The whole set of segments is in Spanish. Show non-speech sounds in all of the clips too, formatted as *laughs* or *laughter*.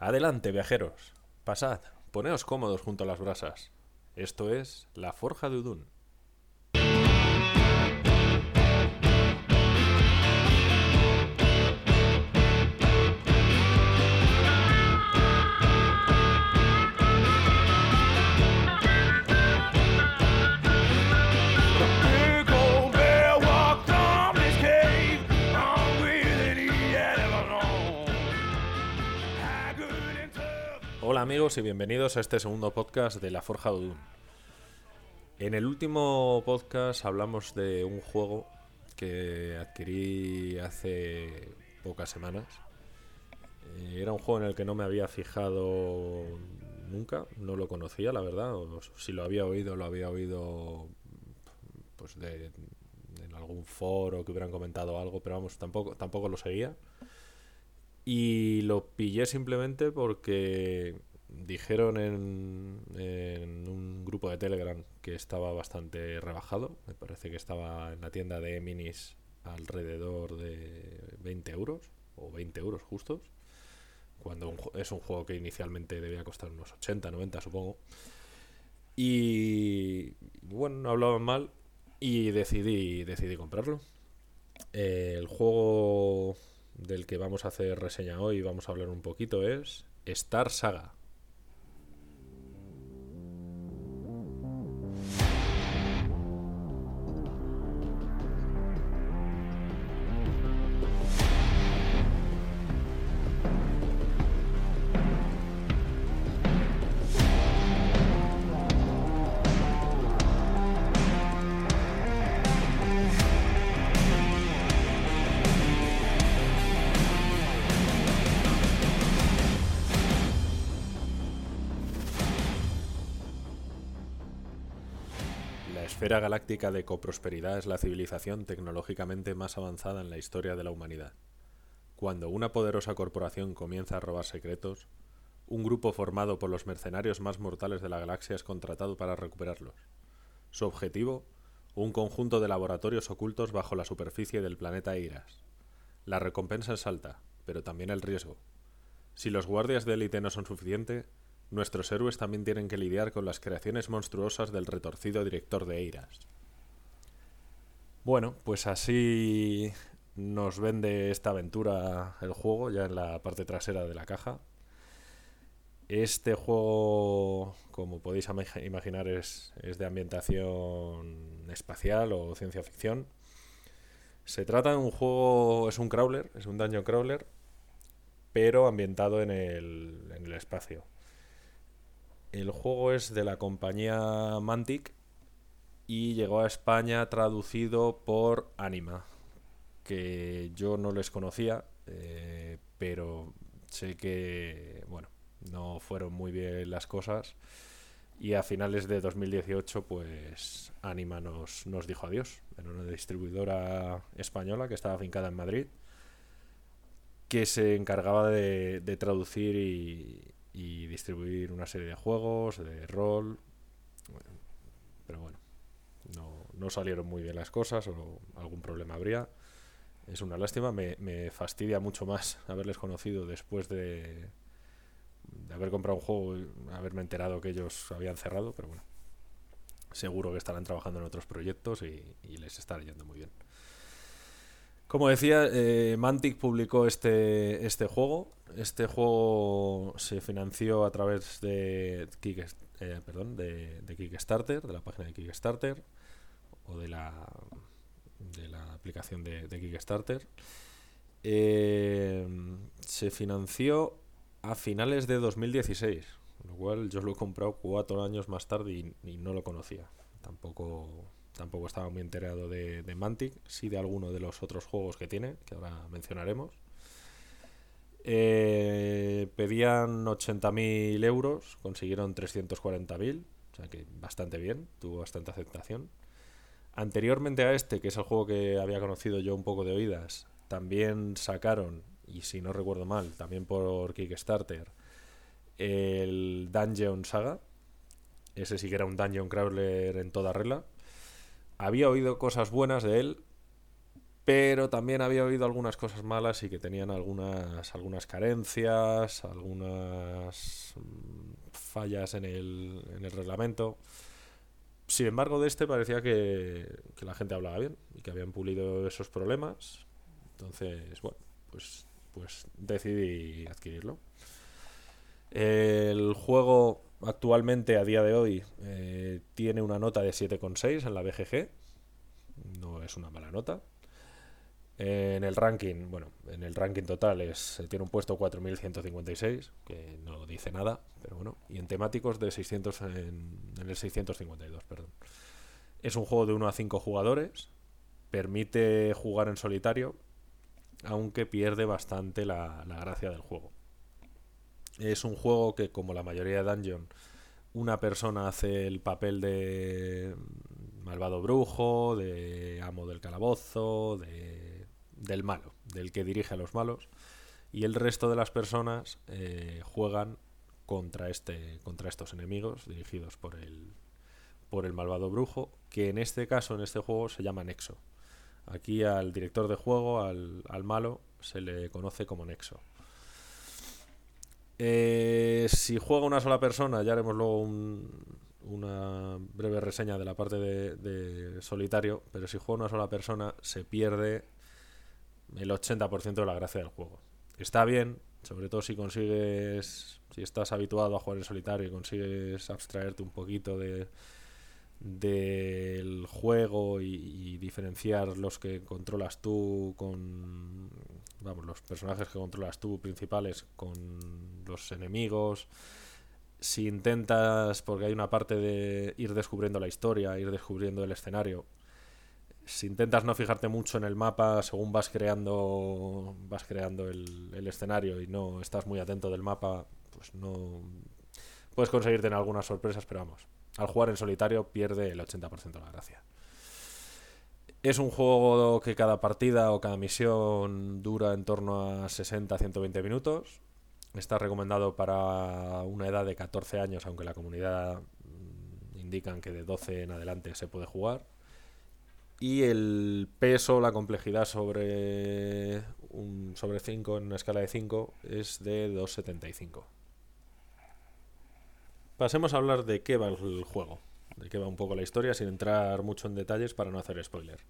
Adelante, viajeros. Pasad, poneos cómodos junto a las brasas. Esto es La Forja de Udun. Hola amigos y bienvenidos a este segundo podcast de La Forja de Udun. En el último podcast hablamos de un juego que adquirí hace pocas semanas. Eh, Era un juego en el que no me había fijado nunca, no lo conocía, la verdad. si lo había oído, lo había oído pues de, en algún foro que hubieran comentado algo, pero vamos, tampoco, tampoco lo seguía. Y lo pillé simplemente porque dijeron en, en un grupo de Telegram que estaba bastante rebajado. Me parece que estaba en la tienda de Minis alrededor de 20 euros o 20 euros justos. Cuando es un juego que inicialmente debía costar unos 80, 90 supongo. Y bueno, no hablaban mal y decidí, decidí comprarlo. Eh, el juego del que vamos a hacer reseña hoy vamos a hablar un poquito es Star Saga. Esfera galáctica de coprosperidad es la civilización tecnológicamente más avanzada en la historia de la humanidad. Cuando una poderosa corporación comienza a robar secretos, un grupo formado por los mercenarios más mortales de la galaxia es contratado para recuperarlos. Su objetivo, un conjunto de laboratorios ocultos bajo la superficie del planeta Eiras. La recompensa es alta, pero también el riesgo. Si los guardias de élite no son suficiente, nuestros héroes también tienen que lidiar con las creaciones monstruosas del retorcido director de Eiras. Bueno, pues así nos vende esta aventura el juego, ya en la parte trasera de la caja. Este juego, como podéis imaginar, es, de ambientación espacial o ciencia ficción. Se trata de un juego, es un crawler, es un dungeon crawler, pero ambientado en el espacio. El juego es de la compañía Mantic y llegó a España traducido por Anima, que yo no les conocía, eh, pero sé que, bueno, no fueron muy bien las cosas y a finales de 2018 pues Anima nos, nos dijo adiós. Era una distribuidora española que estaba afincada en Madrid que se encargaba de, de traducir y, y distribuir una serie de juegos, de rol. Pero bueno, no, no salieron muy bien las cosas o algún problema habría. Es una lástima, me, me fastidia mucho más *laughs* haberles conocido después de, de haber comprado un juego y haberme enterado que ellos habían cerrado, pero bueno, seguro que estarán trabajando en otros proyectos y, y les está yendo muy bien. Como decía, eh, Mantic publicó este, este juego. Este juego se financió a través de, Kick- eh, perdón, de, Kickstarter, de la página de Kickstarter o de la, de la aplicación de, Kickstarter. Eh, se financió a finales de 2016, lo cual yo lo he comprado cuatro años más tarde y no lo conocía. Tampoco, tampoco estaba muy enterado de, Mantic, sí de alguno de los otros juegos que tiene, que ahora mencionaremos. Eh, pedían 80.000 euros, consiguieron 340.000, o sea que bastante bien, tuvo bastante aceptación. Anteriormente a este, que es el juego que había conocido yo un poco de oídas, también sacaron, y si no recuerdo mal, también por Kickstarter, el Dungeon Saga. Ese sí que era un Dungeon Crawler en toda regla. Había oído cosas buenas de él, pero también había oído algunas cosas malas y que tenían algunas, algunas carencias, algunas mm, fallas en el, en el reglamento. Sin embargo, de este parecía que, que la gente hablaba bien y que habían pulido esos problemas. Entonces, bueno, pues, pues decidí adquirirlo. El juego actualmente, a día de hoy, eh, tiene una nota de 7,6 en la BGG. No es una mala nota. En el ranking, bueno, en el ranking total es, tiene un puesto 4156, que no dice nada, pero bueno. Y en temáticos de 600 en, en el 652, perdón. Es un juego de 1 a 5 jugadores. Permite jugar en solitario, aunque pierde bastante la gracia del juego. Es un juego que, como la mayoría de Dungeon, una persona hace el papel de malvado brujo, de amo del calabozo, de, del malo, del que dirige a los malos, y el resto de las personas eh, juegan contra este, contra estos enemigos dirigidos por el, por el malvado brujo, que en este caso, en este juego, se llama Nexo. Aquí al director de juego, al, al malo, se le conoce como Nexo. Eh, si juega una sola persona, ya haremos luego un- una breve reseña de la parte de, solitario, pero si juega una sola persona, se pierde el 80% de la gracia del juego. Está bien, sobre todo si consigues, si estás habituado a jugar en solitario y consigues abstraerte un poquito de del juego y, diferenciar los que controlas tú con vamos los personajes que controlas tú principales con los enemigos. Si intentas porque hay una parte de ir descubriendo la historia ir descubriendo el escenario si intentas no fijarte mucho en el mapa según vas creando vas creando el, el escenario y no estás muy atento del mapa pues no puedes conseguir tener algunas sorpresas pero vamos al jugar en solitario pierde el 80% de la gracia. Es un juego que cada partida o cada misión dura en torno a 60-120 minutos. Está recomendado para una edad de 14 años, aunque la comunidad mm, indican que de 12 en adelante se puede jugar. Y el peso, la complejidad sobre un sobre 5 en una escala de 5 es de 2,75. Pasemos a hablar de qué va el juego, de qué va un poco la historia, sin entrar mucho en detalles para no hacer spoiler.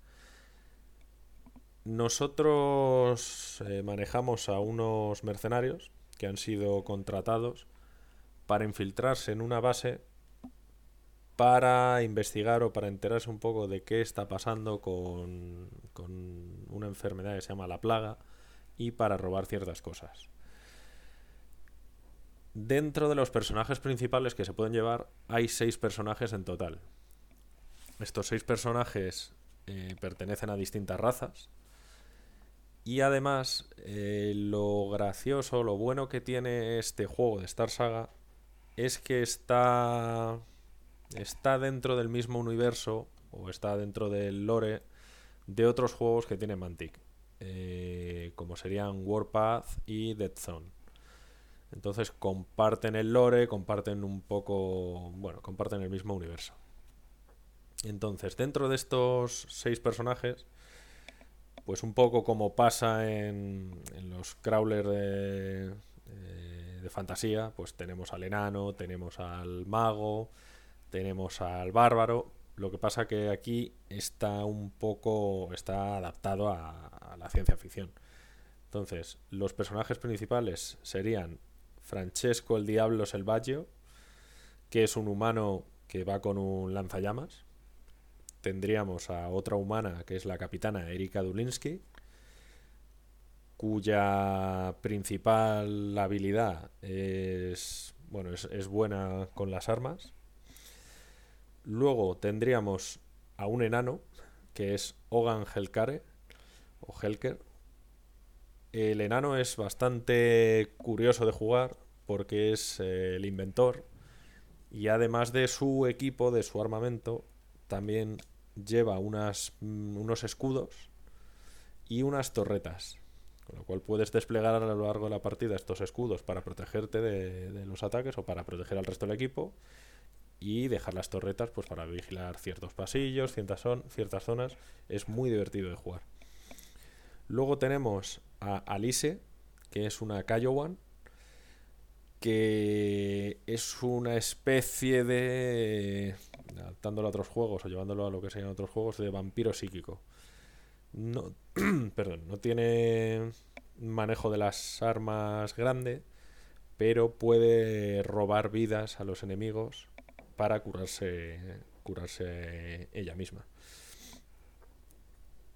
Nosotros eh, manejamos a unos mercenarios que han sido contratados para infiltrarse en una base para investigar o para enterarse un poco de qué está pasando con, con una enfermedad que se llama la plaga y para robar ciertas cosas. Dentro de los personajes principales que se pueden llevar, hay seis personajes en total. Estos seis personajes eh, pertenecen a distintas razas. Y además, eh, lo gracioso, lo bueno que tiene este juego de Star Saga es que está, está dentro del mismo universo o está dentro del lore de otros juegos que tiene Mantic, eh, como serían Warpath y Dead Zone. Entonces comparten el lore, comparten un poco, bueno, comparten el mismo universo. Entonces, dentro de estos seis personajes, pues un poco como pasa en, los crawlers de, eh, de fantasía, pues tenemos al enano, tenemos al mago, tenemos al bárbaro. Lo que pasa que aquí está un poco, está adaptado a la ciencia ficción. Entonces, los personajes principales serían Francesco el Diablo Selvaggio, que es un humano que va con un lanzallamas. Tendríamos a otra humana, que es la capitana Erika Dulinsky, cuya principal habilidad es, bueno, es, es buena con las armas. Luego tendríamos a un enano, que es Ogan Helkare, o Helker, el enano es bastante curioso de jugar porque es eh, el inventor y además de su equipo, de su armamento, también lleva mm, unos escudos y unas torretas. Con lo cual puedes desplegar a lo largo de la partida estos escudos para protegerte de, los ataques o para proteger al resto del equipo y dejar las torretas pues para vigilar ciertos pasillos, ciertas zonas. Es muy divertido de jugar. Luego tenemos a Alice, que es una Kaiowan, que es una especie de, adaptándolo a otros juegos o llevándolo a lo que serían otros juegos, de vampiro psíquico. No, *clears throat* perdón, no tiene manejo de las armas grande, pero puede robar vidas a los enemigos para curarse, curarse ella misma.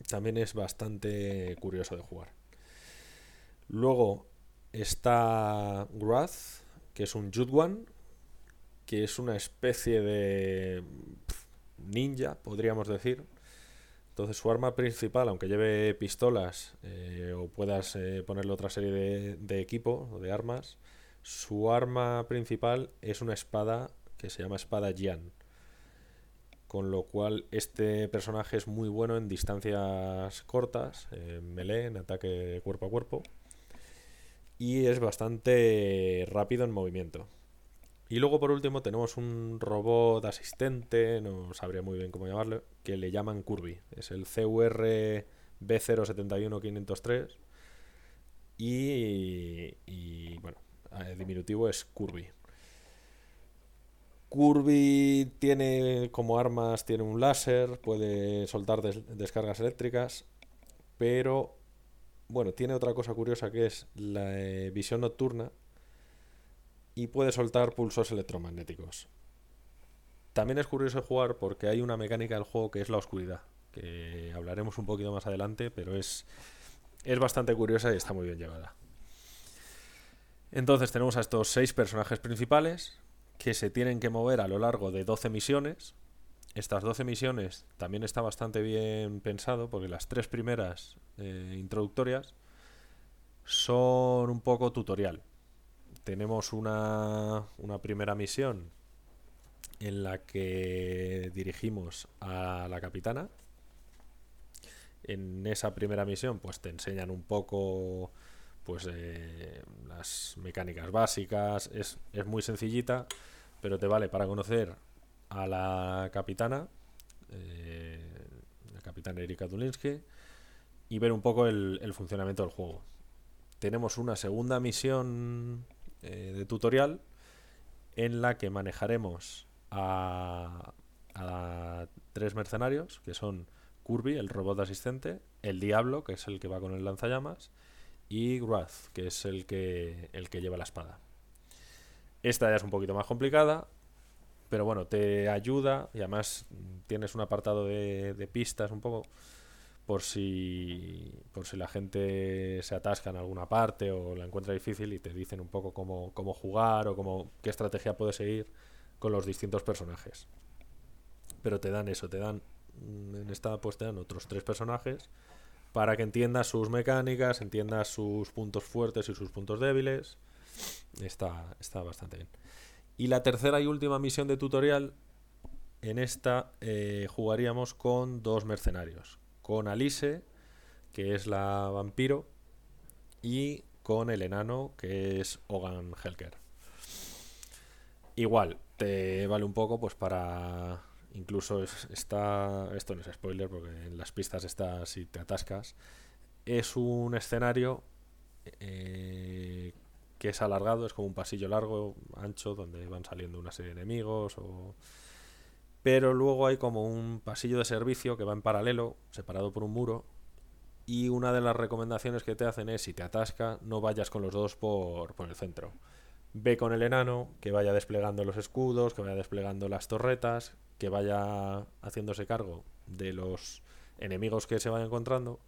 También es bastante curioso de jugar. Luego está Wrath, que es un Judwan, que es una especie de ninja, podríamos decir. Entonces su arma principal, aunque lleve pistolas eh, o puedas eh, ponerle otra serie de, de equipo o de armas, su arma principal es una espada que se llama espada Jian. Con lo cual este personaje es muy bueno en distancias cortas, en melee, en ataque cuerpo a cuerpo. Y es bastante rápido en movimiento. Y luego por último tenemos un robot asistente, no sabría muy bien cómo llamarlo, que le llaman Kirby. Es el CUR B071503 y, y bueno, el diminutivo es Kirby. Kirby tiene como armas, tiene un láser, puede soltar des- descargas eléctricas, pero bueno, tiene otra cosa curiosa que es la eh, visión nocturna y puede soltar pulsos electromagnéticos. También es curioso jugar porque hay una mecánica del juego que es la oscuridad, que hablaremos un poquito más adelante, pero es, es bastante curiosa y está muy bien llevada. Entonces tenemos a estos seis personajes principales que se tienen que mover a lo largo de 12 misiones. Estas 12 misiones también está bastante bien pensado porque las tres primeras eh, introductorias son un poco tutorial. Tenemos una, una primera misión en la que dirigimos a la capitana. En esa primera misión pues te enseñan un poco pues eh, las mecánicas básicas. Es, es muy sencillita, pero te vale para conocer a la capitana, eh, la capitana Erika Dulinsky, y ver un poco el, funcionamiento del juego. Tenemos una segunda misión eh, de tutorial en la que manejaremos a, a tres mercenarios, que son Kirby, el robot asistente, el Diablo, que es el que va con el lanzallamas, y Wrath, que es el que, el que lleva la espada. Esta ya es un poquito más complicada, pero bueno, te ayuda y además tienes un apartado de, de pistas un poco por si por si la gente se atasca en alguna parte o la encuentra difícil y te dicen un poco cómo, cómo jugar o cómo, qué estrategia puedes seguir con los distintos personajes. Pero te dan eso, te dan mm, en esta pues te dan otros tres personajes para que entiendas sus mecánicas, entiendas sus puntos fuertes y sus puntos débiles. Está, está bastante bien. Y la tercera y última misión de tutorial, en esta eh, jugaríamos con dos mercenarios. Con Alice, que es la vampiro, y con el enano, que es Ogan Helker. Igual, te vale un poco pues para... Incluso es- está... Esto no es spoiler porque en las pistas está si te atascas. Es un escenario eh, que es alargado, es como un pasillo largo, ancho, donde van saliendo una serie de enemigos o... Pero luego hay como un pasillo de servicio que va en paralelo, separado por un muro, y una de las recomendaciones que te hacen es, si te atasca, no vayas con los dos por, por el centro. Ve con el enano, que vaya desplegando los escudos, que vaya desplegando las torretas, que vaya haciéndose cargo de los enemigos que se vayan encontrando,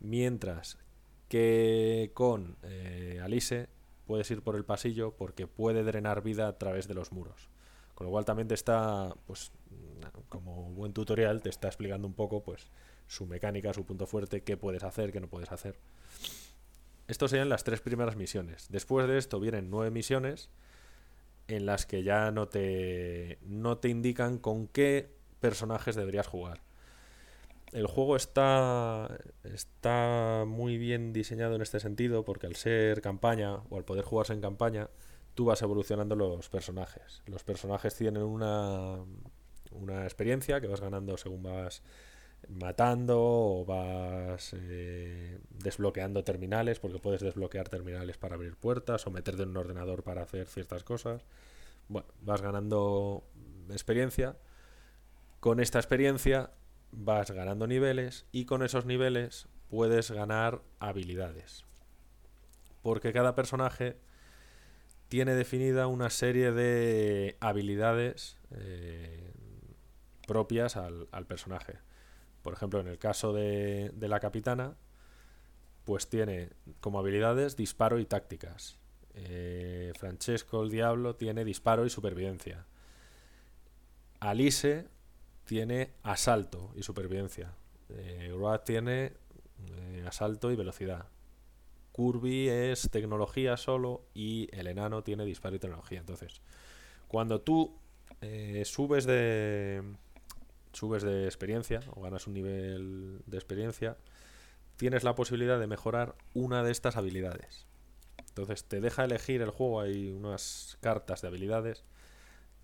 mientras que con eh, Alice puedes ir por el pasillo porque puede drenar vida a través de los muros. Con lo cual también te está, pues, como buen tutorial, te está explicando un poco, pues, su mecánica, su punto fuerte, qué puedes hacer, qué no puedes hacer. Estos serían las tres primeras misiones. Después de esto vienen nueve misiones en las que ya no te, no te indican con qué personajes deberías jugar. El juego está, está muy bien diseñado en este sentido porque al ser campaña o al poder jugarse en campaña, tú vas evolucionando los personajes. Los personajes tienen una, una experiencia que vas ganando según vas matando o vas eh, desbloqueando terminales, porque puedes desbloquear terminales para abrir puertas o meterte en un ordenador para hacer ciertas cosas. Bueno, vas ganando experiencia. Con esta experiencia vas ganando niveles y con esos niveles puedes ganar habilidades. Porque cada personaje tiene definida una serie de habilidades eh, propias al, personaje. Por ejemplo, en el caso de, de la capitana, pues tiene como habilidades disparo y tácticas. Eh, Francesco el Diablo tiene disparo y supervivencia. Alice tiene asalto y supervivencia. Eh, Road tiene eh, asalto y velocidad. Kirby es tecnología solo y el enano tiene disparo y tecnología. Entonces, cuando tú eh, subes de subes de experiencia o ganas un nivel de experiencia, tienes la posibilidad de mejorar una de estas habilidades. Entonces te deja elegir el juego, hay unas cartas de habilidades,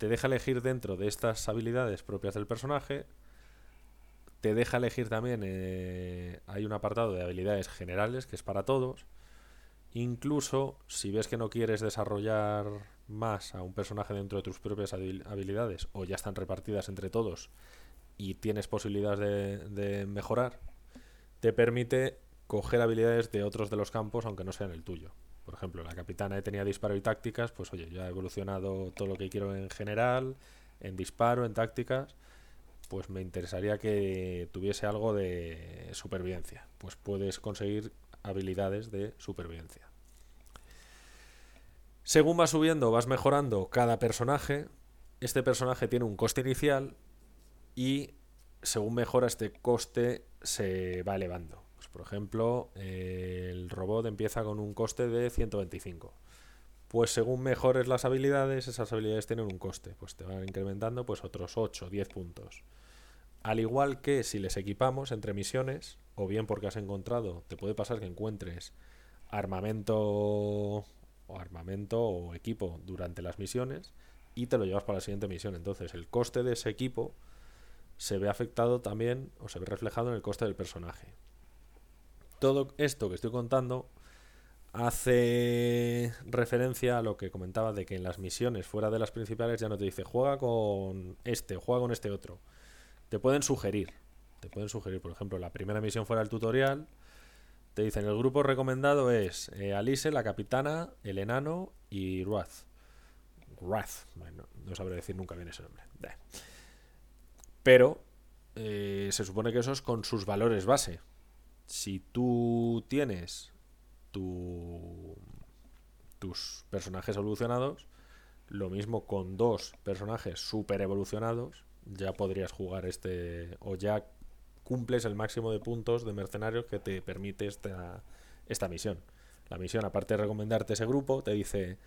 te deja elegir dentro de estas habilidades propias del personaje, te deja elegir también, eh, hay un apartado de habilidades generales que es para todos, incluso si ves que no quieres desarrollar más a un personaje dentro de tus propias habil- habilidades o ya están repartidas entre todos y tienes posibilidades de, de mejorar, te permite coger habilidades de otros de los campos aunque no sean el tuyo. Por ejemplo, la capitana tenía disparo y tácticas, pues oye, ya he evolucionado todo lo que quiero en general, en disparo, en tácticas, pues me interesaría que tuviese algo de supervivencia. Pues puedes conseguir habilidades de supervivencia. Según vas subiendo, vas mejorando cada personaje. Este personaje tiene un coste inicial y según mejora este coste se va elevando. Por ejemplo, el robot empieza con un coste de 125. Pues según mejores las habilidades, esas habilidades tienen un coste. Pues te van incrementando pues otros 8, 10 puntos. Al igual que si les equipamos entre misiones, o bien porque has encontrado, te puede pasar que encuentres armamento o armamento o equipo durante las misiones y te lo llevas para la siguiente misión. Entonces el coste de ese equipo se ve afectado también o se ve reflejado en el coste del personaje. Todo esto que estoy contando hace referencia a lo que comentaba de que en las misiones fuera de las principales ya no te dice juega con este juega con este otro. Te pueden sugerir. Te pueden sugerir, por ejemplo, la primera misión fuera del tutorial. Te dicen el grupo recomendado es eh, Alice, la capitana, el enano y Wrath. Wrath. Bueno, no sabré decir nunca bien ese nombre. Pero eh, se supone que eso es con sus valores base. Si tú tienes tu- tus personajes evolucionados, lo mismo con dos personajes super evolucionados, ya podrías jugar este o ya cumples el máximo de puntos de mercenarios que te permite esta, esta misión. La misión, aparte de recomendarte ese grupo, te dice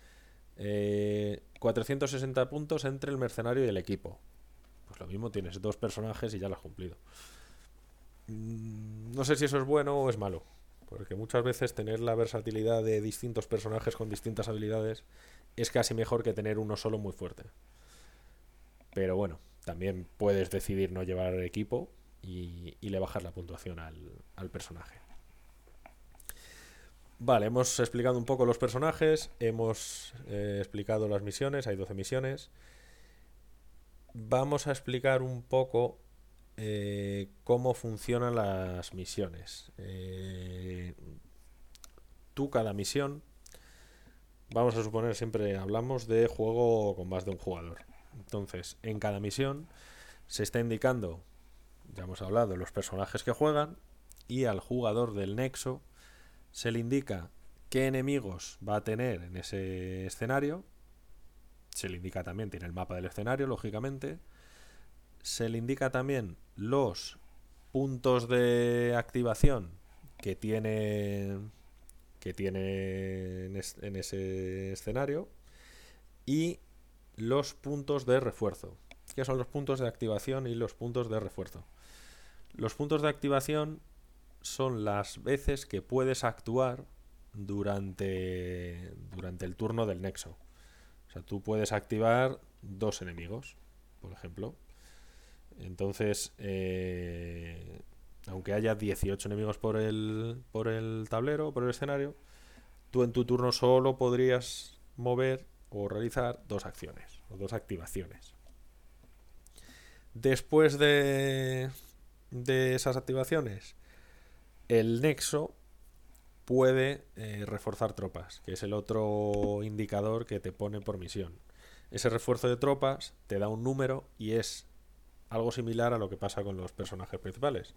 eh, 460 puntos entre el mercenario y el equipo. Pues lo mismo, tienes dos personajes y ya lo has cumplido. Mm, No sé si eso es bueno o es malo. Porque muchas veces tener la versatilidad de distintos personajes con distintas habilidades es casi mejor que tener uno solo muy fuerte. Pero bueno, también puedes decidir no llevar equipo y, y le bajas la puntuación al, al personaje. Vale, hemos explicado un poco los personajes, hemos eh, explicado las misiones, hay 12 misiones. Vamos a explicar un poco eh, cómo funcionan las misiones. Eh, tú cada misión, vamos a suponer, siempre hablamos de juego con más de un jugador. Entonces, en cada misión se está indicando, ya hemos hablado, los personajes que juegan y al jugador del nexo se le indica qué enemigos va a tener en ese escenario. Se le indica también, tiene el mapa del escenario, lógicamente. Se le indica también los puntos de activación que tiene que tiene en, es- en ese escenario y los puntos de refuerzo. ¿Qué son los puntos de activación y los puntos de refuerzo? Los puntos de activación son las veces que puedes actuar durante, durante el turno del nexo. O sea, tú puedes activar dos enemigos, por ejemplo. Entonces, eh, aunque haya 18 enemigos por el, por el tablero, por el escenario, tú en tu turno solo podrías mover o realizar dos acciones o dos activaciones. Después de, de esas activaciones, el nexo puede eh, reforzar tropas, que es el otro indicador que te pone por misión. Ese refuerzo de tropas te da un número y es algo similar a lo que pasa con los personajes principales.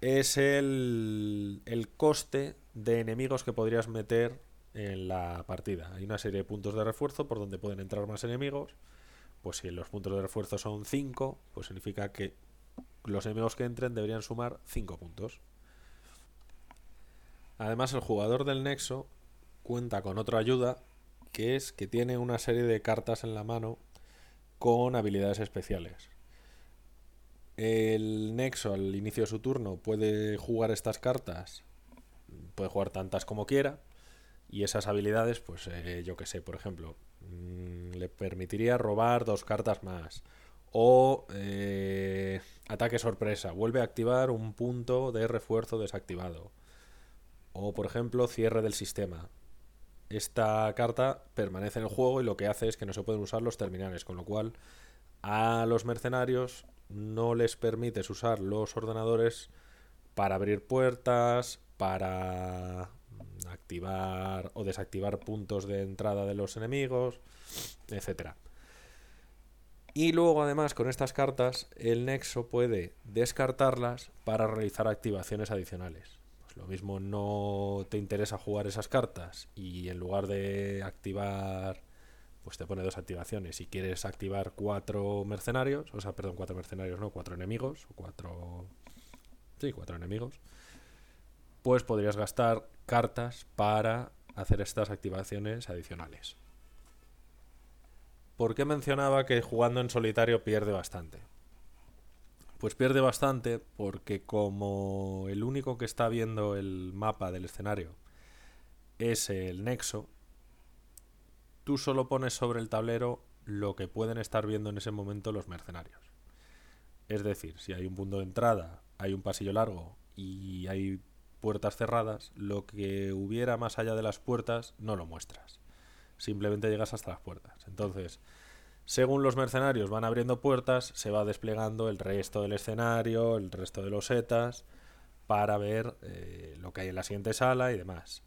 Es el, el coste de enemigos que podrías meter en la partida. Hay una serie de puntos de refuerzo por donde pueden entrar más enemigos. Pues si los puntos de refuerzo son 5, pues significa que los enemigos que entren deberían sumar 5 puntos. Además, el jugador del Nexo cuenta con otra ayuda, que es que tiene una serie de cartas en la mano con habilidades especiales. El Nexo al inicio de su turno puede jugar estas cartas, puede jugar tantas como quiera, y esas habilidades, pues eh, yo que sé, por ejemplo, mm, le permitiría robar dos cartas más. O eh, ataque sorpresa, vuelve a activar un punto de refuerzo desactivado. O por ejemplo, cierre del sistema. Esta carta permanece en el juego y lo que hace es que no se pueden usar los terminales, con lo cual a los mercenarios no les permites usar los ordenadores para abrir puertas, para activar o desactivar puntos de entrada de los enemigos, etcétera. Y luego además con estas cartas el nexo puede descartarlas para realizar activaciones adicionales. Pues lo mismo no te interesa jugar esas cartas y en lugar de activar pues te pone dos activaciones. Si quieres activar cuatro mercenarios, o sea, perdón, cuatro mercenarios, no, cuatro enemigos, cuatro... Sí, cuatro enemigos. Pues podrías gastar cartas para hacer estas activaciones adicionales. ¿Por qué mencionaba que jugando en solitario pierde bastante? Pues pierde bastante porque como el único que está viendo el mapa del escenario es el nexo, tú solo pones sobre el tablero lo que pueden estar viendo en ese momento los mercenarios. Es decir, si hay un punto de entrada, hay un pasillo largo y hay puertas cerradas, lo que hubiera más allá de las puertas no lo muestras. Simplemente llegas hasta las puertas. Entonces, según los mercenarios van abriendo puertas, se va desplegando el resto del escenario, el resto de los setas, para ver eh, lo que hay en la siguiente sala y demás.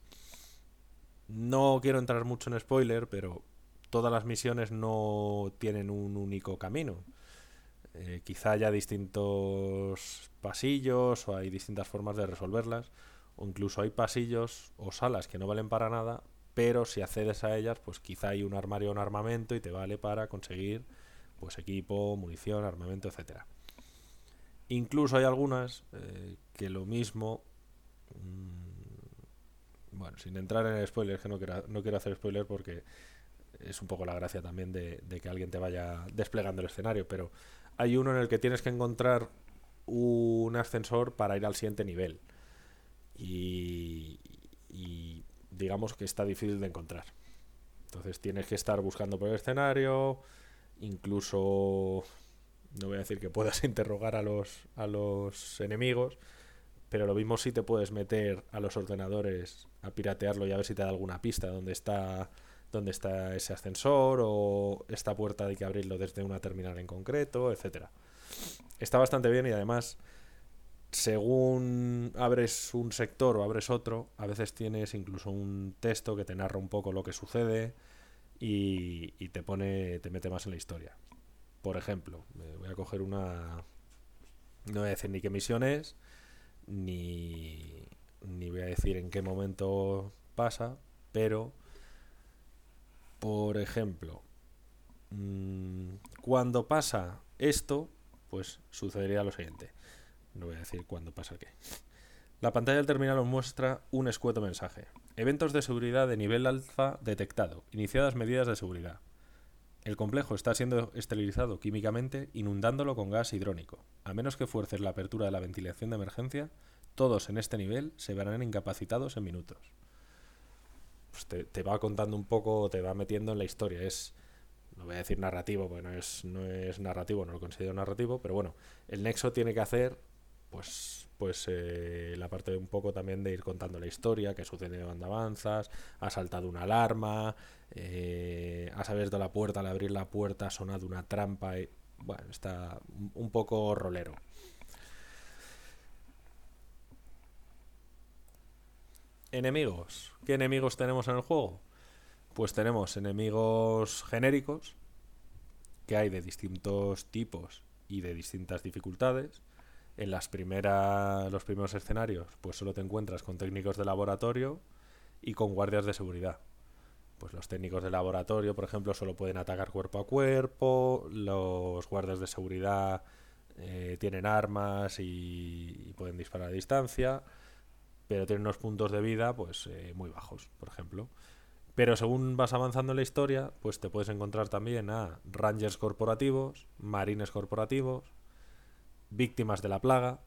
No quiero entrar mucho en spoiler, pero todas las misiones no tienen un único camino. Eh, quizá haya distintos pasillos o hay distintas formas de resolverlas. O incluso hay pasillos o salas que no valen para nada, pero si accedes a ellas, pues quizá hay un armario o un armamento y te vale para conseguir pues equipo, munición, armamento, etcétera. Incluso hay algunas eh, que lo mismo. mm, bueno, sin entrar en el spoiler, que no quiero, no quiero hacer spoiler porque es un poco la gracia también de, de que alguien te vaya desplegando el escenario, pero hay uno en el que tienes que encontrar un ascensor para ir al siguiente nivel. Y, y digamos que está difícil de encontrar. Entonces tienes que estar buscando por el escenario, incluso no voy a decir que puedas *laughs* interrogar a los, a los enemigos, pero lo mismo si te puedes meter a los ordenadores a piratearlo y a ver si te da alguna pista de dónde está dónde está ese ascensor o esta puerta hay que abrirlo desde una terminal en concreto, etcétera. Está bastante bien y además según abres un sector o abres otro, a veces tienes incluso un texto que te narra un poco lo que sucede y, y te pone, te mete más en la historia. Por ejemplo, voy a coger una, no voy a decir ni qué misión es, ni, ni voy a decir en qué momento pasa, pero, por ejemplo, mm, cuando pasa esto, pues sucedería lo siguiente. No voy a decir cuándo pasa qué. La pantalla del terminal os muestra un escueto mensaje. Eventos de seguridad de nivel alfa detectado. Iniciadas medidas de seguridad. El complejo está siendo esterilizado químicamente, inundándolo con gas hidrónico. A menos que fuerces la apertura de la ventilación de emergencia, todos en este nivel se verán incapacitados en minutos. Pues te, va contando un poco, te va metiendo en la historia. Es, no voy a decir narrativo, porque no es, no es narrativo, no lo considero narrativo, pero bueno, el Nexo tiene que hacer pues, pues eh, la parte un poco también de ir contando la historia, qué sucede cuando avanzas, ha saltado una alarma, eh, has abierto la puerta, al abrir la puerta ha sonado una trampa, y, bueno, está un- poco rolero. Enemigos. ¿Qué enemigos tenemos en el juego? Pues tenemos enemigos genéricos, que hay de distintos tipos y de distintas dificultades. En las primeras, los primeros escenarios, pues solo te encuentras con técnicos de laboratorio y con guardias de seguridad. Pues los técnicos de laboratorio, por ejemplo, solo pueden atacar cuerpo a cuerpo. Los guardias de seguridad eh, tienen armas y, y pueden disparar a distancia, pero tienen unos puntos de vida, pues eh, muy bajos, por ejemplo. Pero según vas avanzando en la historia, pues te puedes encontrar también a rangers corporativos, marines corporativos, víctimas de la plaga,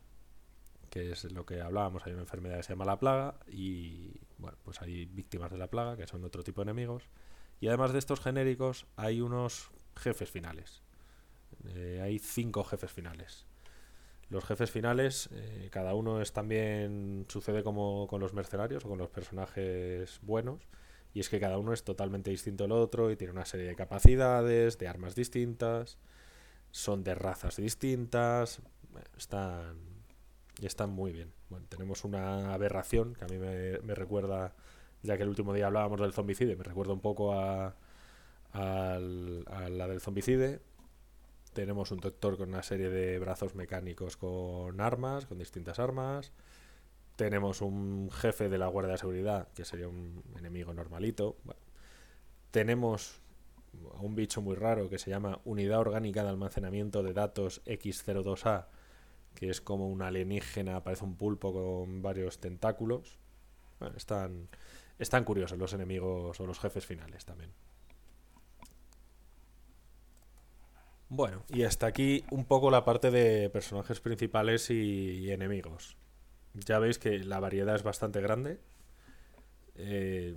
que es lo que hablábamos, hay una enfermedad que se llama la plaga, y bueno, pues hay víctimas de la plaga, que son otro tipo de enemigos. Y además de estos genéricos, hay unos jefes finales. Eh, hay cinco jefes finales. Los jefes finales, eh, cada uno es también, sucede como con los mercenarios o con los personajes buenos, y es que cada uno es totalmente distinto al otro y tiene una serie de capacidades, de armas distintas, son de razas distintas, bueno, están, están muy bien. Bueno, tenemos una aberración que a mí me, recuerda, ya que el último día hablábamos del zombicide, me recuerda un poco a, a la del zombicide. Tenemos un doctor con una serie de brazos mecánicos con armas, con distintas armas. Tenemos un jefe de la Guardia de Seguridad, que sería un enemigo normalito. Tenemos a un bicho muy raro que se llama Unidad Orgánica de Almacenamiento de Datos X02A, que es como un alienígena, parece un pulpo con varios tentáculos. Bueno, están, están curiosos los enemigos o los jefes finales también. Bueno, y hasta aquí un poco la parte de personajes principales y, enemigos. Ya veis que la variedad es bastante grande. Eh,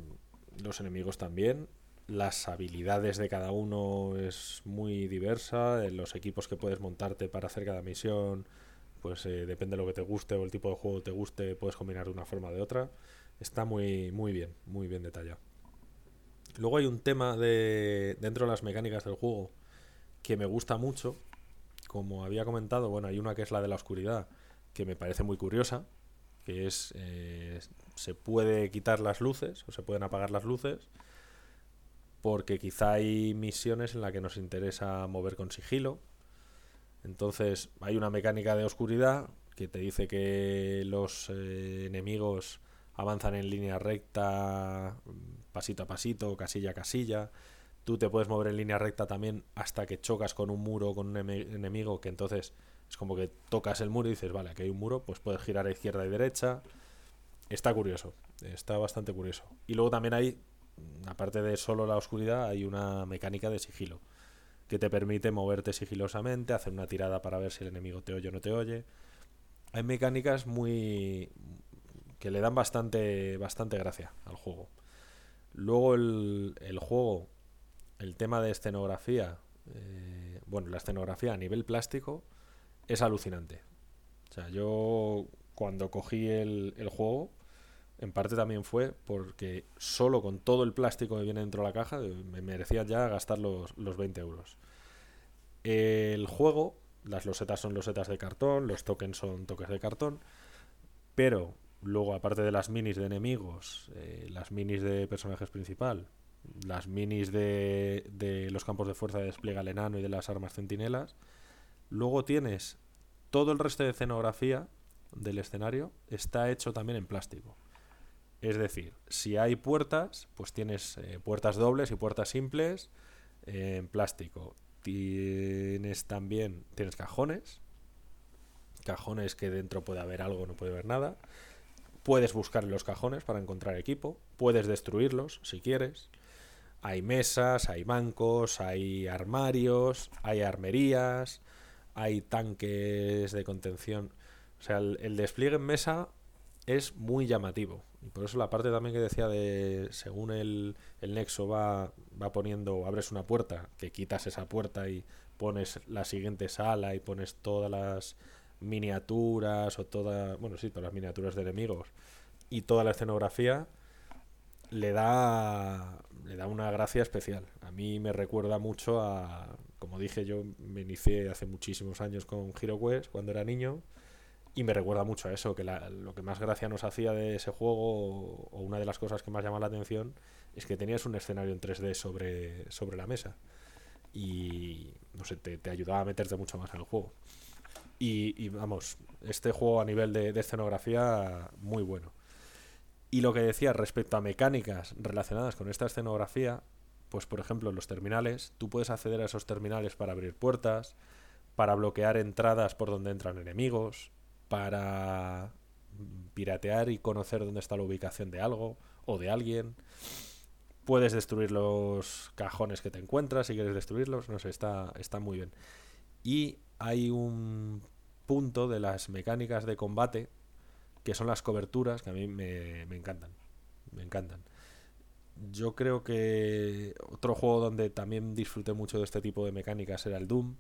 los enemigos también. Las habilidades de cada uno es muy diversa. eh, Los equipos que puedes montarte para hacer cada misión, pues eh, depende de lo que te guste o el tipo de juego te guste, puedes combinar de una forma o de otra. Está muy, muy bien, muy bien detallado. Luego hay un tema de dentro de las mecánicas del juego que me gusta mucho. Como había comentado, bueno, hay una que es la de la oscuridad, que me parece muy curiosa, que es eh, se puede quitar las luces o se pueden apagar las luces porque quizá hay misiones en las que nos interesa mover con sigilo. Entonces hay una mecánica de oscuridad que te dice que los eh, enemigos avanzan en línea recta, mm, pasito a pasito, casilla a casilla. Tú te puedes mover en línea recta también hasta que chocas con un muro o con un enemigo, que entonces es como que tocas el muro y dices, vale, aquí hay un muro, pues puedes girar a izquierda y derecha. Está curioso, está bastante curioso. Y luego también hay, mm, aparte de solo la oscuridad, hay una mecánica de sigilo que te permite moverte sigilosamente, hacer una tirada para ver si el enemigo te oye o no te oye. Hay mecánicas muy que le dan bastante bastante gracia al juego. Luego el, el juego, el tema de escenografía, eh, bueno, la escenografía a nivel plástico es alucinante. O sea, yo cuando cogí el, el juego, en parte también fue porque solo con todo el plástico que viene dentro de la caja eh, me merecía ya gastar los, los 20 euros. El juego, las losetas son losetas de cartón, los tokens son tokens de cartón, pero luego aparte de las minis de enemigos, eh, las minis de personajes principal, las minis de, de los campos de fuerza de despliegue al enano y de las armas centinelas, luego tienes todo el resto de escenografía del escenario está hecho también en plástico. Es decir, si hay puertas, pues tienes eh, puertas dobles y puertas simples eh, en plástico. Tienes también tienes cajones, cajones que dentro puede haber algo, no puede haber nada. Puedes buscar en los cajones para encontrar equipo, puedes destruirlos si quieres. Hay mesas, hay bancos, hay armarios, hay armerías, hay tanques de contención. O sea, el, el despliegue en mesa es muy llamativo. Y por eso la parte también que decía de según el, el nexo va, va poniendo, abres una puerta, que quitas esa puerta y pones la siguiente sala y pones todas las miniaturas o toda, bueno, sí, todas las miniaturas de enemigos y toda la escenografía le da le da una gracia especial. A mí me recuerda mucho a, como dije, yo me inicié hace muchísimos años con Hero Quest cuando era niño y me recuerda mucho a eso, que la- lo que más gracia nos hacía de ese juego o una de las cosas que más llama la atención es que tenías un escenario en 3D sobre, sobre la mesa y no sé, te, ayudaba a meterte mucho más en el juego. Y, vamos, este juego a nivel de, de escenografía muy bueno. Y lo que decía respecto a mecánicas relacionadas con esta escenografía, pues por ejemplo los terminales, tú puedes acceder a esos terminales para abrir puertas, para bloquear entradas por donde entran enemigos, para piratear y conocer dónde está la ubicación de algo o de alguien. Puedes destruir los cajones que te encuentras si quieres destruirlos, no sé, está, está muy bien. Y hay un punto de las mecánicas de combate que son las coberturas que a mí me, me encantan. Me encantan. Yo creo que otro juego donde también disfruté mucho de este tipo de mecánicas era el Doom.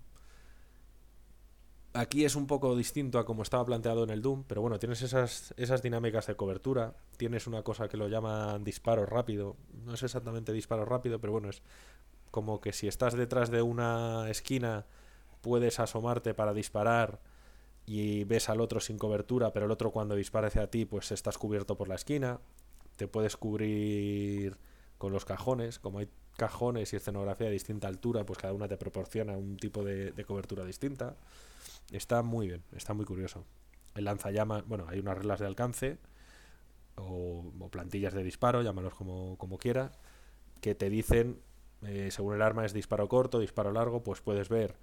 Aquí es un poco distinto a como estaba planteado en el Doom, pero bueno, tienes esas, esas dinámicas de cobertura, tienes una cosa que lo llaman disparo rápido, no es exactamente disparo rápido, pero bueno, es como que si estás detrás de una esquina puedes asomarte para disparar y ves al otro sin cobertura, pero el otro cuando dispara hacia ti pues estás cubierto por la esquina, te puedes cubrir con los cajones, como hay cajones y escenografía de distinta altura, pues cada una te proporciona un tipo de, de cobertura distinta. Está muy bien, está muy curioso. El lanzallamas, bueno, hay unas reglas de alcance o, o plantillas de disparo, llámalos como, como quieras, que te dicen, eh, según el arma es disparo corto, disparo largo, pues puedes ver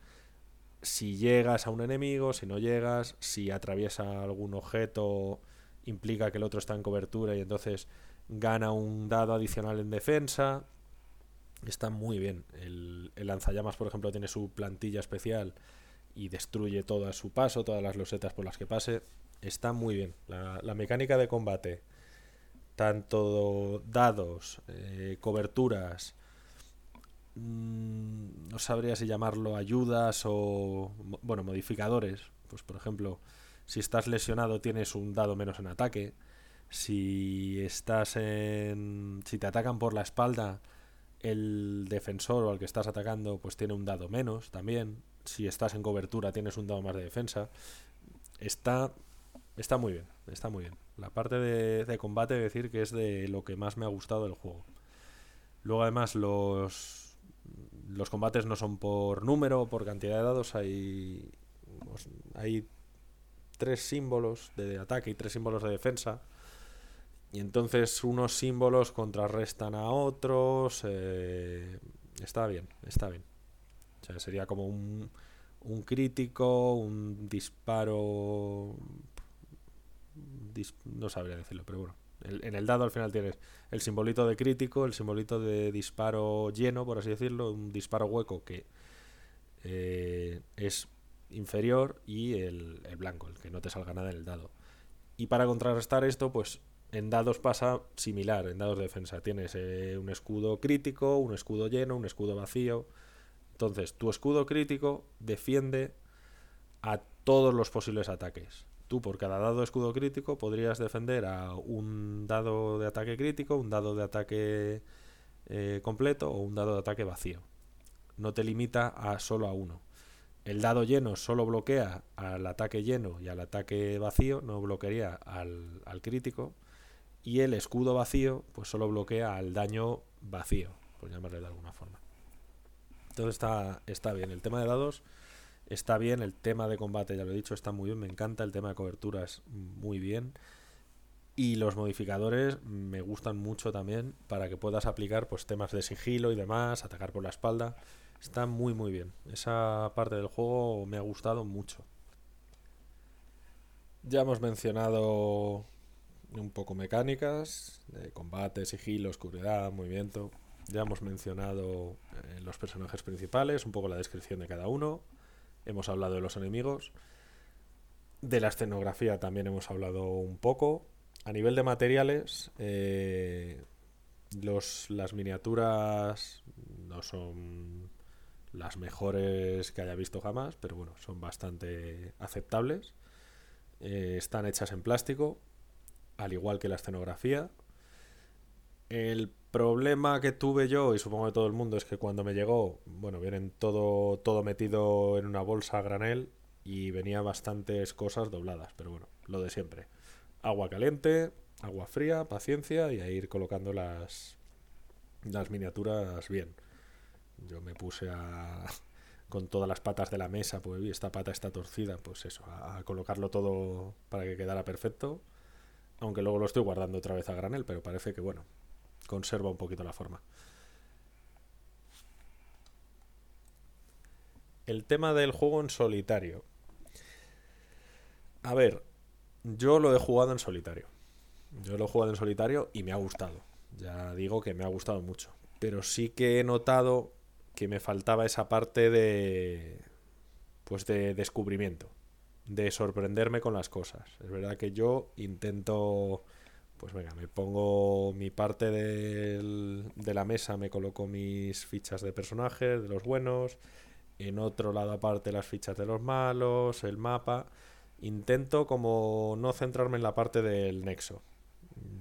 si llegas a un enemigo, si no llegas, si atraviesa algún objeto implica que el otro está en cobertura y entonces gana un dado adicional en defensa. Está muy bien. El, el lanzallamas, por ejemplo, tiene su plantilla especial y destruye todo a su paso, todas las losetas por las que pase. Está muy bien. La, la mecánica de combate, tanto dados, eh, coberturas, mm, no sabría si llamarlo ayudas o, bueno, modificadores. Pues, por ejemplo, si estás lesionado tienes un dado menos en ataque. Si estás en... Si te atacan por la espalda, el defensor o al que estás atacando pues tiene un dado menos también. Si estás en cobertura tienes un dado más de defensa. Está, está muy bien, está muy bien. La parte de, combate, decir que es de lo que más me ha gustado del juego. Luego además los, los combates no son por número o por cantidad de dados, hay, hay tres símbolos de ataque y tres símbolos de defensa. Y entonces unos símbolos contrarrestan a otros. eh, está bien, está bien. O sea, sería como un, un crítico, un disparo. dis- no sabría decirlo, pero bueno. En el dado al final tienes el simbolito de crítico, el simbolito de disparo lleno, por así decirlo, un disparo hueco que eh, es inferior y el, el blanco, el que no te salga nada en el dado. Y para contrarrestar esto, pues en dados pasa similar, en dados de defensa. Tienes eh, un escudo crítico, un escudo lleno, un escudo vacío. Entonces, tu escudo crítico defiende a todos los posibles ataques. Tú por cada dado de escudo crítico podrías defender a un dado de ataque crítico, un dado de ataque eh, completo o un dado de ataque vacío. No te limita a solo a uno. El dado lleno solo bloquea al ataque lleno y al ataque vacío, no bloquearía al, al crítico. Y el escudo vacío, pues solo bloquea al daño vacío, por llamarle de alguna forma. Entonces está, está bien. El tema de dados está bien. El tema de combate, ya lo he dicho, está muy bien. Me encanta. El tema de coberturas, muy bien. Y los modificadores me gustan mucho también para que puedas aplicar pues temas de sigilo y demás, atacar por la espalda. Está muy muy bien. Esa parte del juego me ha gustado mucho. Ya hemos mencionado un poco mecánicas, de combate, sigilo, oscuridad, movimiento. Ya hemos mencionado eh, los personajes principales, un poco la descripción de cada uno. Hemos hablado de los enemigos. De la escenografía también hemos hablado un poco. A nivel de materiales, eh, los, las miniaturas no son las mejores que haya visto jamás, pero bueno, son bastante aceptables. eh, están hechas en plástico, al igual que la escenografía. El problema que tuve yo, y supongo que todo el mundo, es que cuando me llegó, bueno, vienen todo, todo metido en una bolsa a granel y venía bastantes cosas dobladas, pero bueno, lo de siempre. Agua caliente, agua fría, paciencia y a ir colocando las, las miniaturas bien. Yo me puse a, *laughs* con todas las patas de la mesa, pues "Uy, esta pata está torcida, pues eso, a colocarlo todo para que quedara perfecto. Aunque luego lo estoy guardando otra vez a granel, pero parece que bueno, conserva un poquito la forma. El tema del juego en solitario. A ver, yo lo he jugado en solitario. Yo lo he jugado en solitario y me ha gustado. Ya digo que me ha gustado mucho. Pero sí que he notado que me faltaba esa parte de. Pues de descubrimiento. De sorprenderme con las cosas. Es verdad que yo intento. Pues venga, me pongo mi parte del- de la mesa, me coloco mis fichas de personajes, de los buenos. En otro lado aparte las fichas de los malos, el mapa. Intento como no centrarme en la parte del nexo.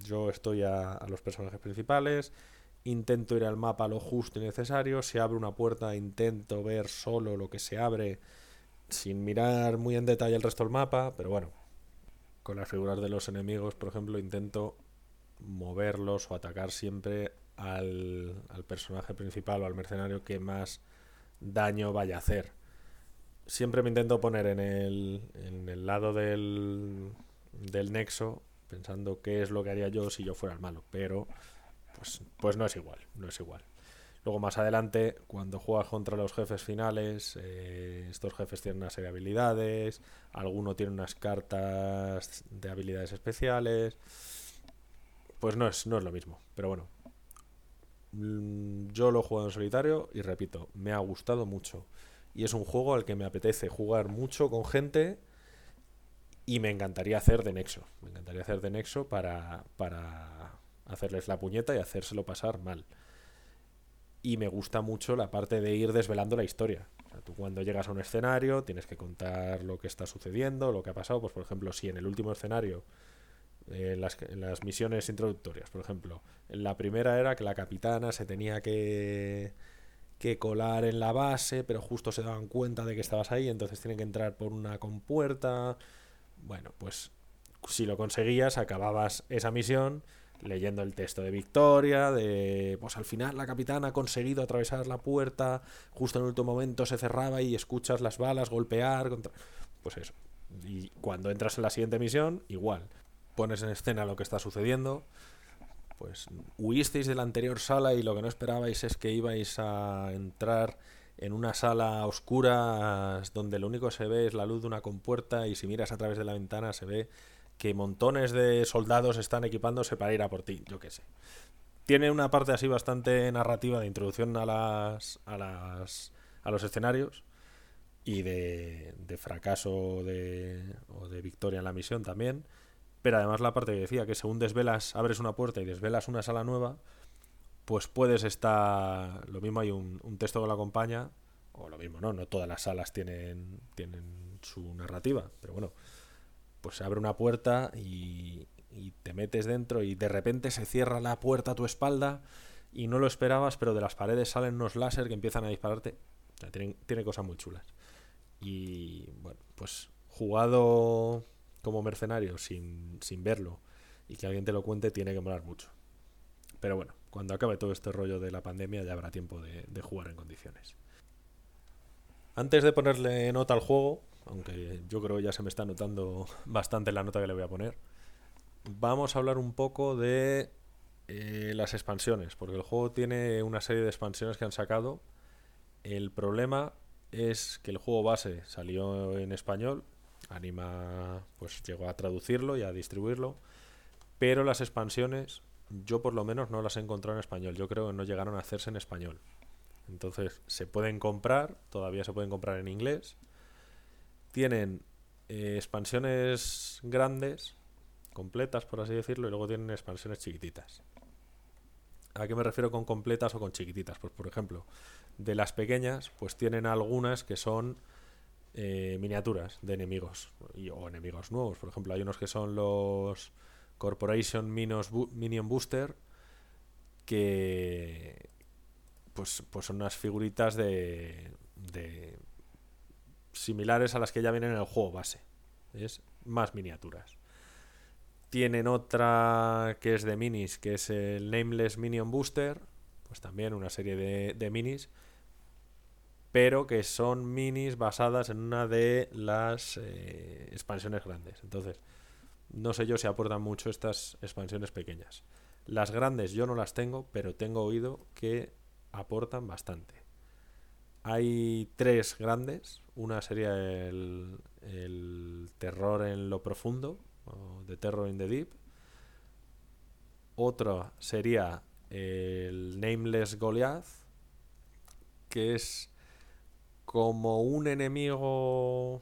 Yo estoy a, a los personajes principales, intento ir al mapa lo justo y necesario, si abre una puerta intento ver solo lo que se abre sin mirar muy en detalle el resto del mapa, pero bueno, con las figuras de los enemigos, por ejemplo, intento moverlos o atacar siempre al, al personaje principal o al mercenario que más daño vaya a hacer. Siempre me intento poner en el, en el lado del, del nexo pensando qué es lo que haría yo si yo fuera el malo, pero pues, pues no es igual, no es igual. Luego más adelante, cuando juegas contra los jefes finales, eh, estos jefes tienen una serie de habilidades, alguno tiene unas cartas de habilidades especiales, pues no es, no es lo mismo, pero bueno. Mm, Yo lo he jugado en solitario y repito, me ha gustado mucho. Y es un juego al que me apetece jugar mucho con gente y me encantaría hacer de nexo. Me encantaría hacer de nexo para, para hacerles la puñeta y hacérselo pasar mal. Y me gusta mucho la parte de ir desvelando la historia. Tú cuando llegas a un escenario tienes que contar lo que está sucediendo, lo que ha pasado. Pues por ejemplo, si en el último escenario, eh, las, las misiones introductorias, por ejemplo, la primera era que la capitana se tenía que, que colar en la base, pero justo se daban cuenta de que estabas ahí, entonces tienen que entrar por una compuerta. Bueno, pues si lo conseguías, acababas esa misión leyendo el texto de victoria, de pues al final la capitana ha conseguido atravesar la puerta, justo en el último momento se cerraba y escuchas las balas golpear contra... Pues eso. Y cuando entras en la siguiente misión, igual. Pones en escena lo que está sucediendo. Pues huisteis de la anterior sala y lo que no esperabais es que ibais a entrar en una sala oscura donde lo único que se ve es la luz de una compuerta y si miras a través de la ventana se ve que montones de soldados están equipándose para ir a por ti, yo qué sé. Tiene una parte así bastante narrativa de introducción a las a las a los escenarios y de, de fracaso de, o de victoria en la misión también. Pero además la parte que decía que según desvelas, abres una puerta y desvelas una sala nueva, pues puedes estar. Lo mismo hay un, un texto que lo acompaña, o lo mismo, ¿no? No todas las salas tienen, tienen su narrativa, pero bueno, pues abre una puerta y, y te metes dentro y de repente se cierra la puerta a tu espalda y no lo esperabas, pero de las paredes salen unos láser que empiezan a dispararte. O sea, tiene cosas muy chulas. Y bueno, pues jugado como mercenario sin, sin verlo y que alguien te lo cuente tiene que molar mucho. Pero bueno, cuando acabe todo este rollo de la pandemia ya habrá tiempo de jugar en condiciones. Antes de ponerle nota al juego, aunque yo creo ya se me está notando bastante la nota que le voy a poner, vamos a hablar un poco de eh, las expansiones, porque el juego tiene una serie de expansiones que han sacado. El problema es que el juego base salió en español, Anima pues llegó a traducirlo y a distribuirlo, pero las expansiones yo por lo menos no las he encontrado en español, yo creo que no llegaron a hacerse en español. Entonces se pueden comprar, todavía se pueden comprar en inglés. Tienen eh, expansiones grandes, completas por así decirlo, y luego tienen expansiones chiquititas. ¿A qué me refiero con completas o con chiquititas? Pues por ejemplo, de las pequeñas, pues tienen algunas que son eh, miniaturas de enemigos o enemigos nuevos. Por ejemplo, hay unos que son los Corporation Minion Booster que pues, pues son unas figuritas de, de similares a las que ya vienen en el juego base. Es más miniaturas. Tienen otra que es de minis, que es el Nameless Minion Booster. Pues también una serie de, de minis. Pero que son minis basadas en una de las eh, expansiones grandes. Entonces, no sé yo si aportan mucho estas expansiones pequeñas. Las grandes yo no las tengo, pero tengo oído que aportan bastante. Hay tres grandes. Una sería el, el terror en lo profundo, o The Terror in the Deep. Otra sería el Nameless Goliath, que es como un enemigo...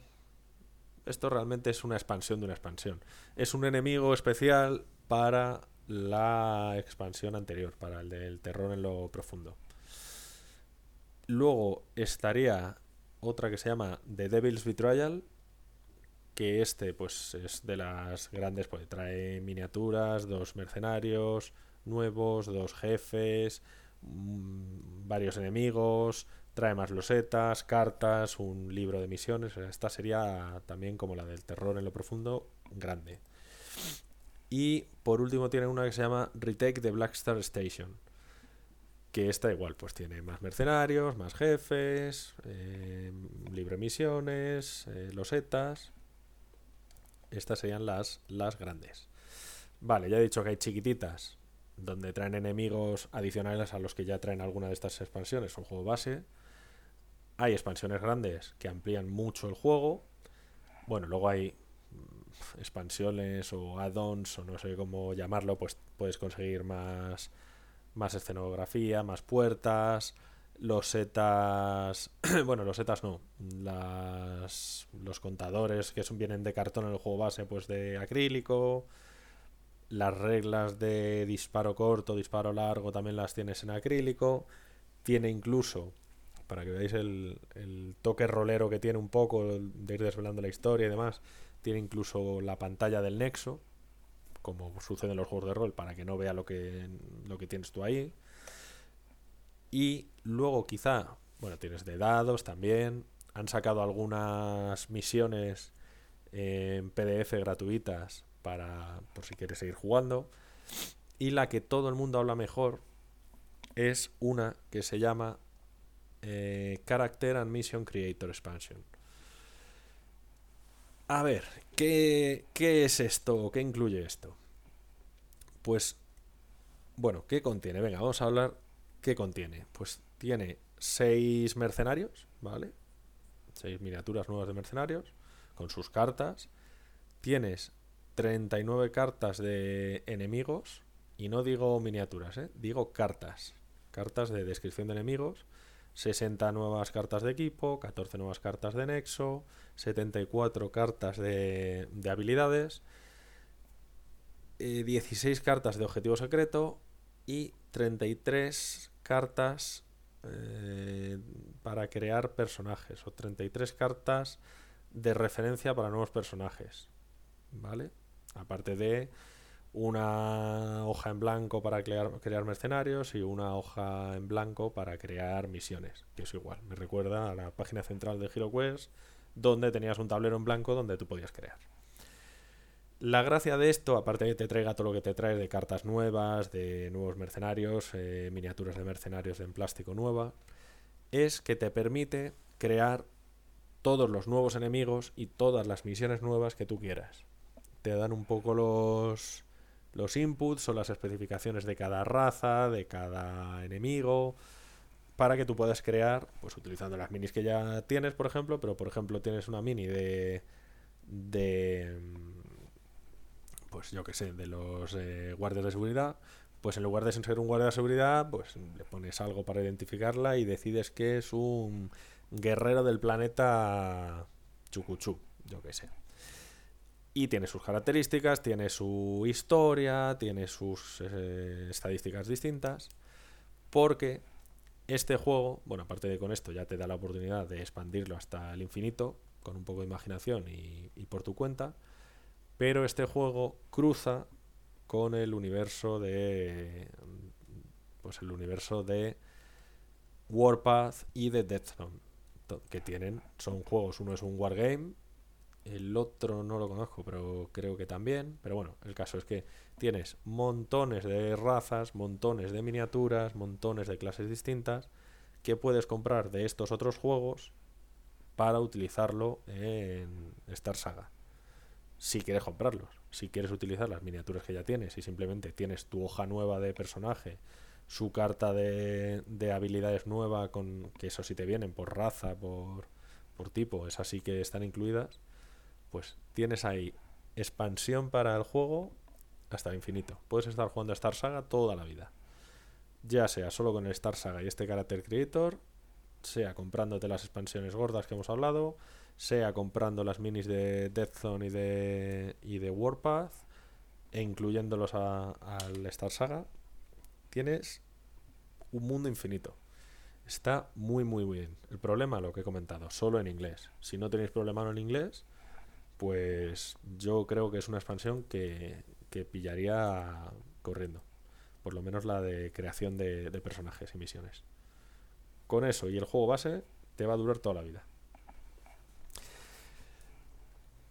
Esto realmente es una expansión de una expansión. Es un enemigo especial para la expansión anterior, para el del terror en lo profundo. Luego estaría otra que se llama The Devil's Betrayal, que este pues es de las grandes, pues trae miniaturas, dos mercenarios nuevos, dos jefes, mm, varios enemigos, trae más losetas, cartas, un libro de misiones. Esta sería también como la del terror en lo profundo, grande. Y por último tiene una que se llama Retake the Black Star Station. Que esta igual, pues tiene más mercenarios, más jefes, eh, libre misiones, eh, losetas. Estas serían las, las grandes. Vale, ya he dicho que hay chiquititas, donde traen enemigos adicionales a los que ya traen alguna de estas expansiones, un juego base. Hay expansiones grandes que amplían mucho el juego. Bueno, luego hay mm, expansiones o add-ons o no sé cómo llamarlo, pues puedes conseguir más, más escenografía, más puertas, los setas, *clears throat* bueno, los setas no, las, los contadores que son, vienen de cartón en el juego base, pues de acrílico, las reglas de disparo corto, disparo largo también las tienes en acrílico, tiene incluso, para que veáis el, el toque rolero que tiene un poco, de ir desvelando la historia y demás, tiene incluso la pantalla del nexo, como sucede en los juegos de rol, para que no vea lo que, lo que tienes tú ahí. Y luego quizá, bueno, tienes de dados también. Han sacado algunas misiones en PDF gratuitas para por si quieres seguir jugando. Y la que todo el mundo habla mejor es una que se llama eh, Character and Mission Creator Expansion. A ver, ¿qué, ¿qué es esto? ¿Qué incluye esto? Pues, bueno, ¿qué contiene? Venga, vamos a hablar ¿Qué contiene? Pues tiene seis mercenarios, ¿vale? Seis miniaturas nuevas de mercenarios con sus cartas. Tienes 39 cartas de enemigos y no digo miniaturas, ¿eh? digo cartas. Cartas de descripción de enemigos. 60 nuevas cartas de equipo, 14 nuevas cartas de nexo, 74 cartas de, de habilidades, eh, 16 cartas de objetivo secreto y 33 cartas eh, para crear personajes o 33 cartas de referencia para nuevos personajes. ¿Vale? Aparte de una hoja en blanco para crear, crear mercenarios y una hoja en blanco para crear misiones, que es igual, me recuerda a la página central de HeroQuest donde tenías un tablero en blanco donde tú podías crear. La gracia de esto, aparte de que te traiga todo lo que te traes de cartas nuevas, de nuevos mercenarios, eh, miniaturas de mercenarios en plástico nueva, es que te permite crear todos los nuevos enemigos y todas las misiones nuevas que tú quieras. Te dan un poco los, los inputs o las especificaciones de cada raza, de cada enemigo, para que tú puedas crear, pues utilizando las minis que ya tienes, por ejemplo, pero por ejemplo tienes una mini de... de pues yo que sé, de los eh, guardias de seguridad, pues en lugar de ser un guardia de seguridad, pues le pones algo para identificarla y decides que es un guerrero del planeta Chucuchú, yo que sé. Y tiene sus características, tiene su historia, tiene sus eh, estadísticas distintas, porque Este juego, bueno, aparte de con esto, ya te da la oportunidad de expandirlo hasta el infinito, con un poco de imaginación y, y por tu cuenta. Pero este juego cruza con el universo de. Pues el universo de Warpath y de Death Que tienen, son juegos, uno es un wargame, el otro no lo conozco, pero creo que también. Pero bueno, el caso es que tienes montones de razas, montones de miniaturas, montones de clases distintas que puedes comprar de estos otros juegos para utilizarlo en Star Saga. Si quieres comprarlos, si quieres utilizar las miniaturas que ya tienes y simplemente tienes tu hoja nueva de personaje, su carta de, de habilidades nueva, con que eso sí te vienen por raza, por, por tipo, esas sí que están incluidas, pues tienes ahí expansión para el juego hasta el infinito. Puedes estar jugando a Star Saga toda la vida. Ya sea solo con el Star Saga y este Character Creator, sea comprándote las expansiones gordas que hemos hablado, sea comprando las minis de Death Zone y de, y de Warpath, e incluyéndolos al Star Saga, tienes un mundo infinito. Está muy, muy bien. El problema, lo que he comentado, solo en inglés. Si no tenéis problema en inglés, pues yo creo que es una expansión que, que pillaría corriendo. Por lo menos la de creación de, de personajes y misiones. Con eso y el juego base, te va a durar toda la vida.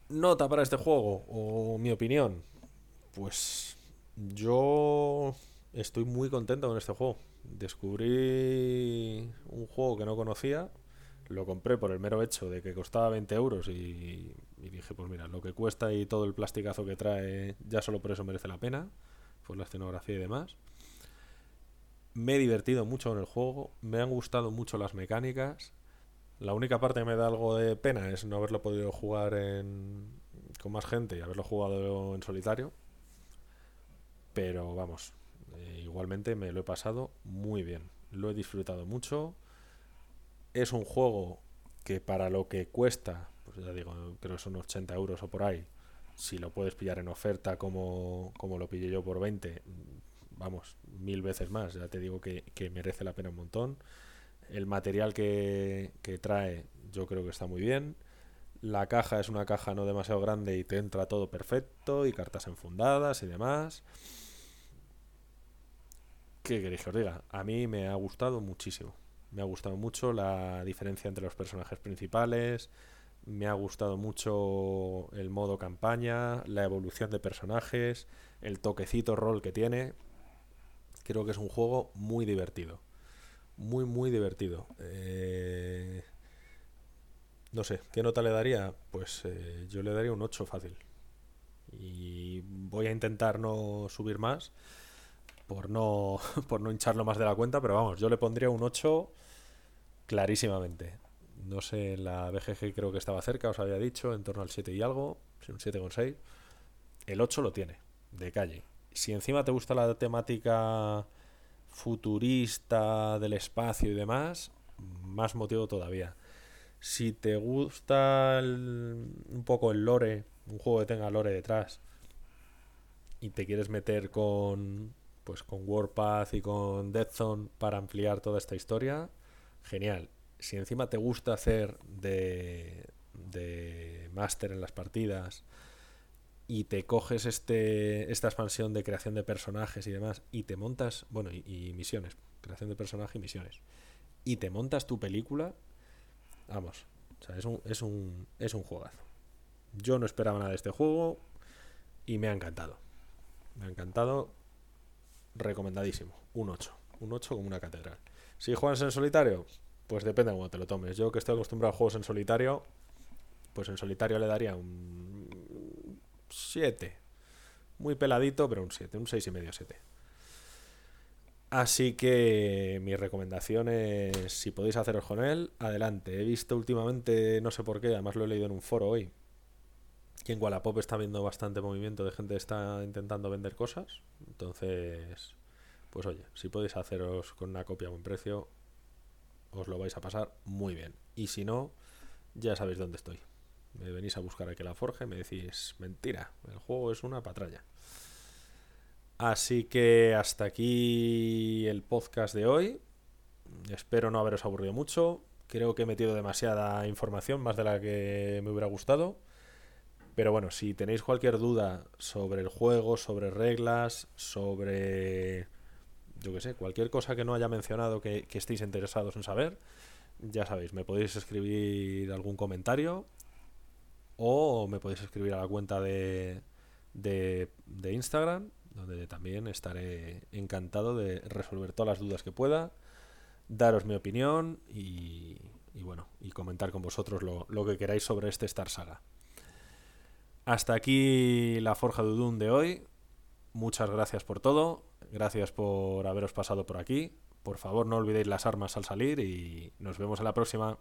Nota para este juego, o mi opinión. Pues yo estoy muy contento con este juego. Descubrí un juego que no conocía, lo compré por el mero hecho de que costaba 20 euros y, y dije, pues mira, lo que cuesta y todo el plasticazo que trae, ya solo por eso merece la pena, por la escenografía y demás. Me he divertido mucho con el juego, me han gustado mucho las mecánicas. La única parte que me da algo de pena es no haberlo podido jugar en- con más gente y haberlo jugado en solitario. Pero vamos, eh, igualmente me lo he pasado muy bien. Lo he disfrutado mucho. Es un juego que para lo que cuesta, pues ya digo, creo que son 80 euros o por ahí. Si lo puedes pillar en oferta como, como lo pillé yo por 20, vamos, mil veces más. Ya te digo que, que merece la pena un montón. El material que, que trae yo creo que está muy bien. La caja es una caja no demasiado grande y te entra todo perfecto y cartas enfundadas y demás. ¿Qué queréis que os diga? A mí me ha gustado muchísimo. Me ha gustado mucho la diferencia entre los personajes principales. Me ha gustado mucho el modo campaña, la evolución de personajes, el toquecito rol que tiene. Creo que es un juego muy divertido. Muy, muy divertido. Eh, No sé, ¿qué nota le daría? Pues eh, yo le daría un 8 fácil. Y voy a intentar no subir más por no, *laughs* por no hincharlo más de la cuenta, pero vamos, yo le pondría un 8 clarísimamente. No sé, la BGG creo que estaba cerca, os había dicho, en torno al 7 y algo, un 7,6. El 8 lo tiene, de calle. Si encima te gusta la temática futurista del espacio y demás, más motivo todavía. Si te gusta un poco el lore, un juego que tenga lore detrás, y te quieres meter con pues con Warpath y con Death Zone para ampliar toda esta historia, genial. Si encima te gusta hacer de, de máster en las partidas y te coges este esta expansión de creación de personajes y demás y te montas, bueno, y, y misiones, creación de personaje y misiones, y te montas tu película, vamos, o sea, es un, es un, es un juegazo. Yo no esperaba nada de este juego y me ha encantado. Me ha encantado. Recomendadísimo. Un 8. Un 8 como una catedral. Si juegas en solitario, pues depende de cómo te lo tomes. Yo que estoy acostumbrado a juegos en solitario, pues en solitario le daría un 7. Muy peladito, pero un 7. Un 6 y medio 7. Así que mi recomendación es, si podéis haceros con él, adelante. He visto últimamente, no sé por qué, además lo he leído en un foro hoy, que en Wallapop está viendo bastante movimiento de gente que está intentando vender cosas. Entonces, pues oye, si podéis haceros con una copia a buen precio, os lo vais a pasar muy bien. Y si no, ya sabéis dónde estoy. Me venís a buscar a que la forje, me decís, mentira, el juego es una patralla. Así que hasta aquí el podcast de hoy. Espero no haberos aburrido mucho. Creo que he metido demasiada información, más de la que me hubiera gustado. Pero bueno, si tenéis cualquier duda sobre el juego, sobre reglas, sobre, yo qué sé, cualquier cosa que no haya mencionado que, estéis interesados en saber, ya sabéis, me podéis escribir algún comentario o me podéis escribir a la cuenta de, de, de Instagram, donde también estaré encantado de resolver todas las dudas que pueda, daros mi opinión y, y bueno, y comentar con vosotros lo, lo que queráis sobre este Star Saga. Hasta aquí la Forja de Udun de hoy. Muchas gracias por todo. Gracias por haberos pasado por aquí. Por favor, no olvidéis las armas al salir y nos vemos en la próxima.